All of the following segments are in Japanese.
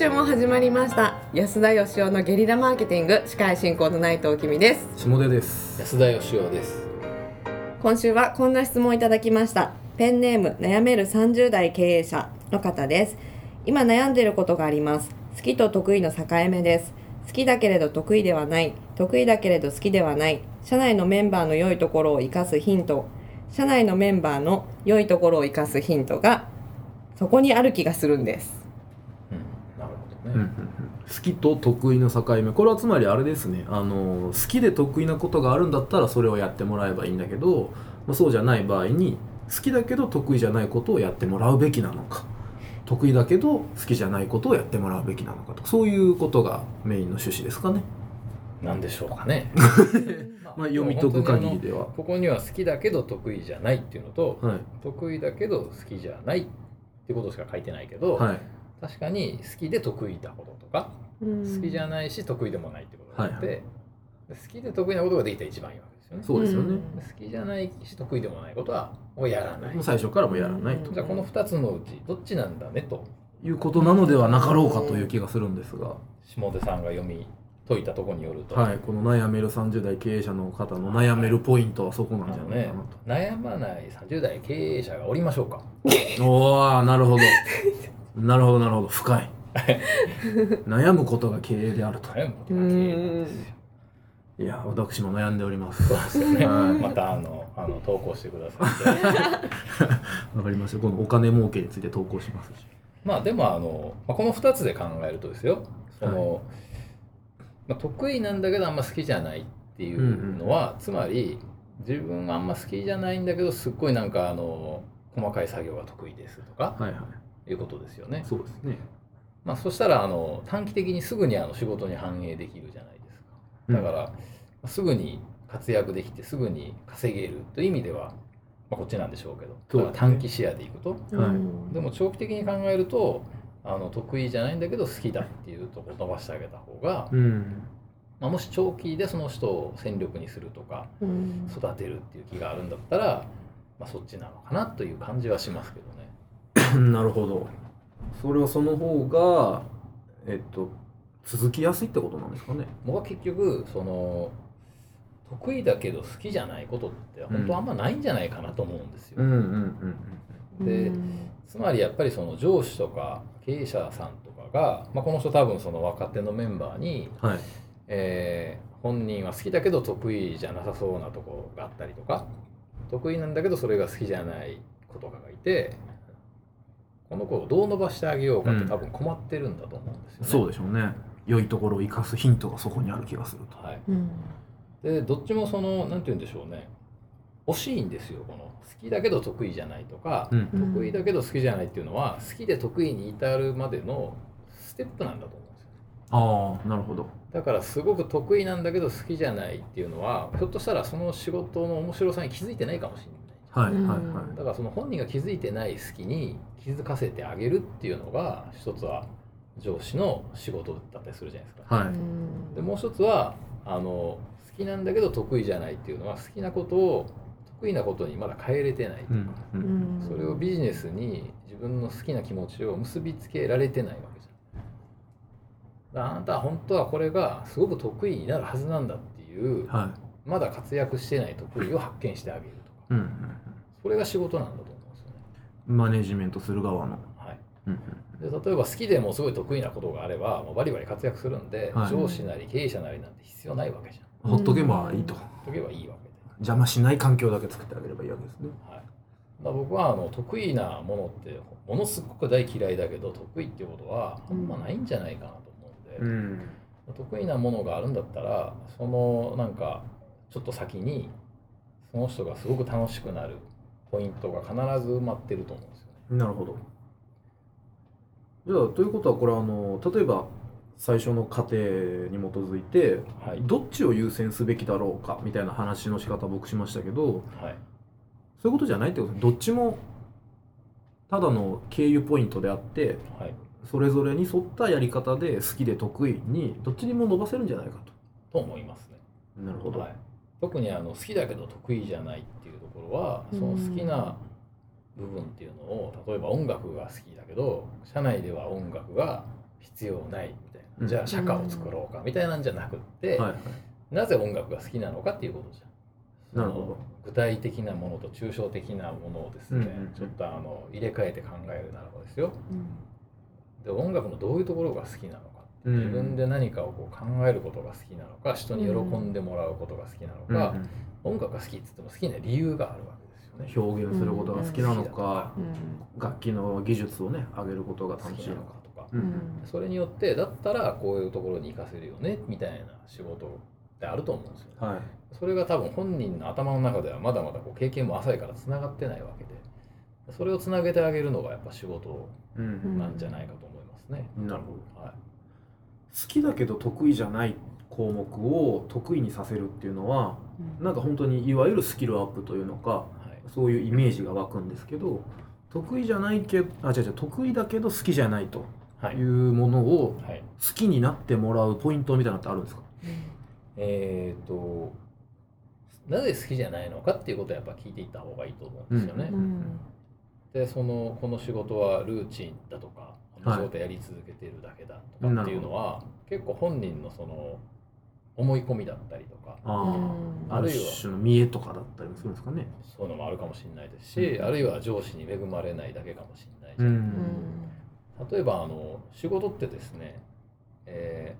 週も始まりました。安田義雄のゲリラマーケティング司会進行の内藤君です。下出です。安田義雄です。今週はこんな質問をいただきました。ペンネーム悩める30代経営者の方です。今悩んでいることがあります。好きと得意の境目です。好きだけれど得意ではない。得意だけれど好きではない。社内のメンバーの良いところを生かすヒント。社内のメンバーの良いところを生かすヒントがそこにある気がするんですね、うんうんうん。好きと得意の境目。これはつまりあれですね。あの好きで得意なことがあるんだったらそれをやってもらえばいいんだけど、まあ、そうじゃない場合に好きだけど得意じゃないことをやってもらうべきなのか。得意だけど好きじゃないことをやってもらうべきなのかと。そういうことがメインの趣旨ですかね、なんでしょうかね。まあ、読み解く限りでは。ここには好きだけど得意じゃないっていうのと、はい。得意だけど好きじゃないってことしか書いてないけど、はい確かに好きで得意なこととか、好好きじゃないし得意でもないってことがあって、はい好きで得意なことができたら一番いいわけですよね。そうですよね、うん。好きじゃないし得意でもないことはもうやらない、最初からもやらないと。じゃあこの2つのうちどっちなんだねと。いうことなのではなかろうかという気がするんですが、下出さんが読み解いたところによると、はい、この悩める30代経営者の方の悩めるポイントはそこなんじゃないかなと。悩まない30代経営者がおりましょうか。おおなるほど なるほどなるほど。深い。悩むことが経営であると。悩むことが経営なんですよ。いや私も悩んでおります。そうですよね、はい。またあのあの投稿してくださって わかりました。このお金儲けについて投稿します。しまあでもあの、まあ、この2つで考えるとですよ。その、まあ、得意なんだけどあんま好きじゃないっていうのは、つまり自分があんま好きじゃないんだけどすっごいなんかあの細かい作業が得意ですとか。はいはいいうことですよね。そうですね。まあ、そしたらあの短期的にすぐにあの仕事に反映できるじゃないですか。だから、すぐに活躍できてすぐに稼げるという意味では、まあ、こっちなんでしょうけど。そうだから短期視野でいくと。はい。でも長期的に考えるとあの得意じゃないんだけど好きだっていうとこ伸ばしてあげた方が、うん。まあ、もし長期でその人を戦力にするとかうん。育てるっていう気があるんだったら、まあ、そっちなのかなという感じはしますけどね。なるほど。それはその方がえっと続きやすいってことなんですかね。僕は結局その得意だけど好きじゃないことって本当あんまないんじゃないかなと思うんですよ。うん。うんうんでつまりやっぱりその上司とか経営者さんとかが、まあ、この人多分その若手のメンバーに、うんはい。えー本人は好きだけど得意じゃなさそうなところがあったりとか得意なんだけどそれが好きじゃない子とかがいてこの子をどう伸ばしてあげようかって多分困ってるんだと思うんですよね。そうでしょうね。良いところを生かすヒントがそこにある気がすると。はい、うん。でどっちもそのなんて言うんでしょうね。惜しいんですよこの。好きだけど得意じゃないとか、うんうん。得意だけど好きじゃないっていうのは好きで得意に至るまでのステップなんだと思うんですよ。ああなるほど。だからすごく得意なんだけど好きじゃないっていうのはひょっとしたらその仕事の面白さに気づいてないかもしれないはいはいうん。はだからその本人が気づいてない好きに気づかせてあげるっていうのが一つは上司の仕事だったりするじゃないですか。いはい。うん。でもう一つはあの好きなんだけど得意じゃないっていうのは好きなことを得意なことにまだ変えれてないとか、うんううん。んそれをビジネスに自分の好きな気持ちを結びつけられてないわけじゃん。あなたは本当はこれがすごく得意になるはずなんだっていうはまだ活躍してない得意を発見してあげるうんうんそれが仕事なんだと思うんですよね。うんマネジメントする側の。はい、うんで例えば好きでもすごい得意なことがあればもうバリバリ活躍するんで、はい。上司なり経営者なりなんて必要ないわけじゃん。うんほっとけばいいと。とけばいいわけで。邪魔しない環境だけ作ってあげればいいわけですね。はい、だ僕はあの得意なものってものすごく大嫌いだけど得意ってことはあんまないんじゃないかなと思うんで、ん。得意なものがあるんだったらそのなんかちょっと先にその人がすごく楽しくなるポイントが必ず埋まってると思うんですよね。なるほど。じゃあということはこれあの例えば最初の過程に基づいてはい。どっちを優先すべきだろうかみたいな話の仕方僕しましたけどはい。そういうことじゃないってことですどっちもただの経由ポイントであってはい、それぞれに沿ったやり方で好きで得意にどっちにも伸ばせるんじゃないかと。思いますね。となるほど、はい、特にあの好きだけど得意じゃないっていうところはその好きな部分っていうのを例えば音楽が好きだけど社内では音楽が必要ないみたいな、うん。じゃあ社歌を作ろうかみたいなんじゃなくって、はいはい。なぜ音楽が好きなのかっていうことじゃん。なるほど。具体的なものと抽象的なものをですね、うんうんうん。ちょっとあの入れ替えて考えるならばですよ。で音楽のどういうところが好きなのかうん。自分で何かをこう考えることが好きなのか人に喜んでもらうことが好きなのか、うん。音楽が好きって言っても好きな理由があるわけですよね。表現することが好きなのか、うん。楽器の技術をね上げることが好きな楽しいのかとか、それによってだったらこういうところに活かせるよねみたいな仕事ってあると思うんですよ、ね。はい。それが多分本人の頭の中ではまだまだこう経験も浅いからつながってないわけでそれをつなげてあげるのがやっぱ仕事うん。なんじゃないかと思いますね。なるほど。はい。好きだけど得意じゃない項目を得意にさせるっていうのはなんか本当にいわゆるスキルアップというのかはい。そういうイメージが湧くんですけど得意じゃないけあ違う違う得意だけど好きじゃないとはい。いうものをはい、好きになってもらうポイントみたいなのってあるんですか？えっ、となぜ好きじゃないのかっていうことをやっぱ聞いていった方がいいと思うんですよね。うんでそのこの仕事はルーチンだとかこの仕事やり続けてるだけだとかっていうのは、結構本人のその思い込みだったりとかあうん。あある種の見栄とかだったりもするんですかね。そういうのもあるかもしれないですし、うん。あるいは上司に恵まれないだけかもしれないし、うん。例えばあの仕事ってですね、え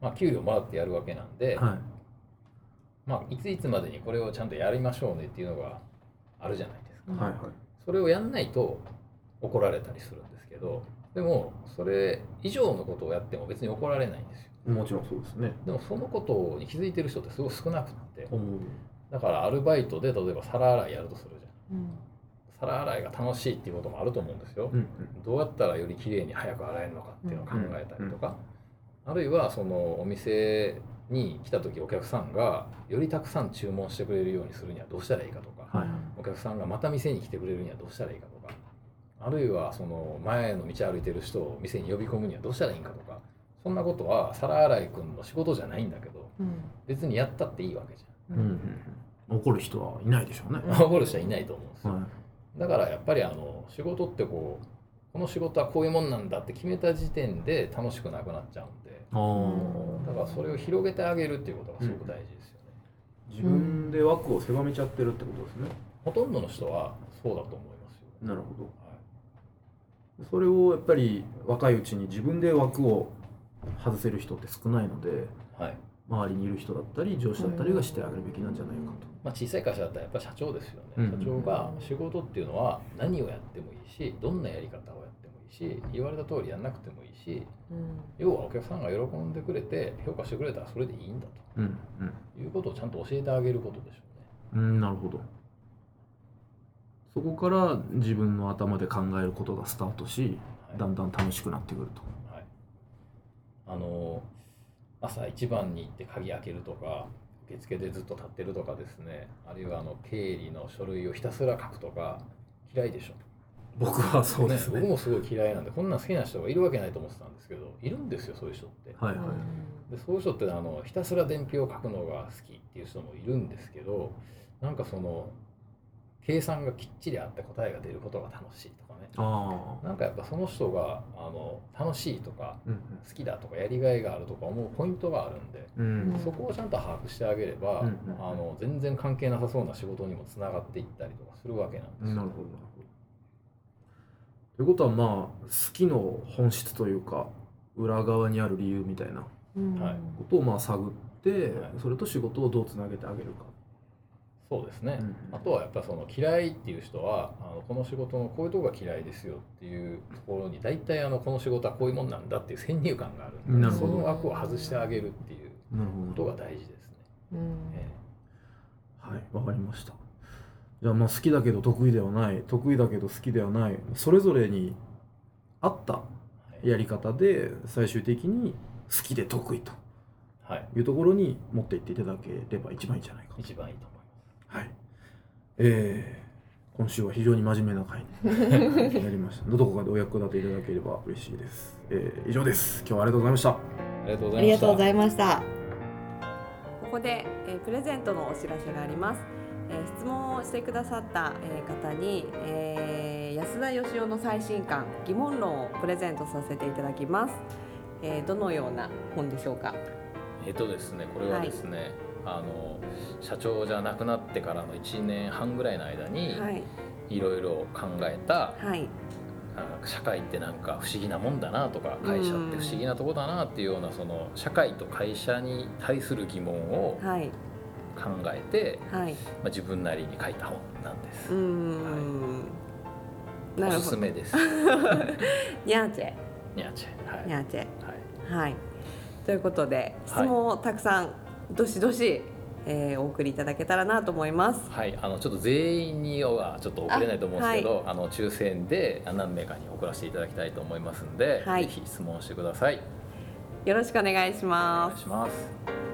ーまあ、給料もらってやるわけなんで、はい。まあ、いついつまでにこれをちゃんとやりましょうねっていうのがあるじゃないですか。うんはいはいそれをやんないと怒られたりするんですけどでもそれ以上のことをやっても別に怒られないんですよ。もちろんそうですね。でもそのことに気づいてる人ってすごい少なくって思う。だからアルバイトで例えば皿洗いやるとするじゃん。うん。皿洗いが楽しいっていうこともあると思うんですよ、うんうん。どうやったらより綺麗に早く洗えるのかっていうのを考えたりとか、あるいはそのお店に来た時お客さんがよりたくさん注文してくれるようにするにはどうしたらいいかとか、はいお客さんがまた店に来てくれるにはどうしたらいいかとかあるいはその前の道歩いてる人を店に呼び込むにはどうしたらいいかとかそんなことは皿洗い君の仕事じゃないんだけどうん。別にやったっていいわけじうん。うんうん怒る人はいないでしょうね。ゃん。怒る人はいないと思うんですよ。はだからやっぱりあの仕事ってこうこの仕事はこういうもんなんだって決めた時点で楽しくなくなっちゃうんでだからそれを広げてあげるっていうことがすごく大事ですよね、自分で枠を狭めちゃってるってことですねほとんどの人はそうだと思いますよ、なるほど。はい。それをやっぱり若いうちに自分で枠を外せる人って少ないのではい。周りにいる人だったり上司だったりがしてあげるべきなんじゃないかと。まあ、小さい会社だったらやっぱり社長ですよね、うん。社長が仕事っていうのは何をやってもいいしどんなやり方をやってもいいし言われた通りやんなくてもいいしうん。要はお客さんが喜んでくれて評価してくれたらそれでいいんだうんということをちゃんと教えてあげることでしょうね。うん、うん、なるほど。そこから自分の頭で考えることがスタートし、はいだんだん楽しくなってくると。はい、あの朝一番に行って鍵開けるとか受付でずっと立ってるとかですねあるいはあの経理の書類をひたすら書くとか嫌いでしょ僕はそうですね。僕もすごい嫌いなんでこんなん好きな人がいるわけないと思ってたんですけどいるんですよそういう人ってはいはい。でそういう人ってあのひたすら伝票を書くのが好きっていう人もいるんですけどなんかその計算がきっちりあって答えが出ることが楽しいとかねああ。なんかやっぱその人があの楽しいとかうん好きだとかやりがいがあるとか思うポイントがあるんで、うん。うん。そこをちゃんと把握してあげれば、うんうんあの全然関係なさそうな仕事にもつながっていったりとかするわけなんですよなるほどなるほど。ということはまあ好きの本質というか裏側にある理由みたいなうんはいことをまあ探って、はいそれと仕事をどうつなげてあげるか。そうですね、うんあとはやっぱりその嫌いっていう人はあのこの仕事のこういうとこが嫌いですよっていうところに大体あのこの仕事はこういうもんなんだっていう先入観があるんでなるほどその枠を外してあげるっていうことが大事ですね。うんえはい、わかりました。じゃあまあ好きだけど得意ではない、得意だけど好きではない、それぞれに合ったえやり方で最終的に好きで得意とはい、いうところに持っていっていただければ一番いいんじゃないかと。一番いいと思います。はい。えー、今週は非常に真面目な回に なりました。どこかでお役立ていただければ嬉しいです。えー、以上です。今日はありがとうございました。ありがとうごあざいました。りがとうございました。ここで、えープレゼントのお知らせがあります。えー質問をしてくださった、えー方に、えー安田義雄の最新刊疑問論をプレゼントさせていただきます、えーどのような本でしょうか？えっとですねこれはですね、あの社長じゃなくなってからの1年半ぐらいの間にはいいろいろ考えた、はいあ社会ってなんか不思議なもんだなとか会社って不思議なとこだなっていうようなその社会と会社に対する疑問をはい考えて、はいまあ、自分なりに書いた本なんです。うーん、なおすすめです。ニャーチェニャーチェ。はい。ニャーチェはい。はいということで質はい問をたくさんどしどし、えーお送りいただけたらなと思いますはい、あのちょっと全員にはちょっと送れないと思うんですけど、あ,、の抽選で何名かに送らせていただきたいと思いますんで、はいぜひ質問してください。よろしくお願いしおます願いします。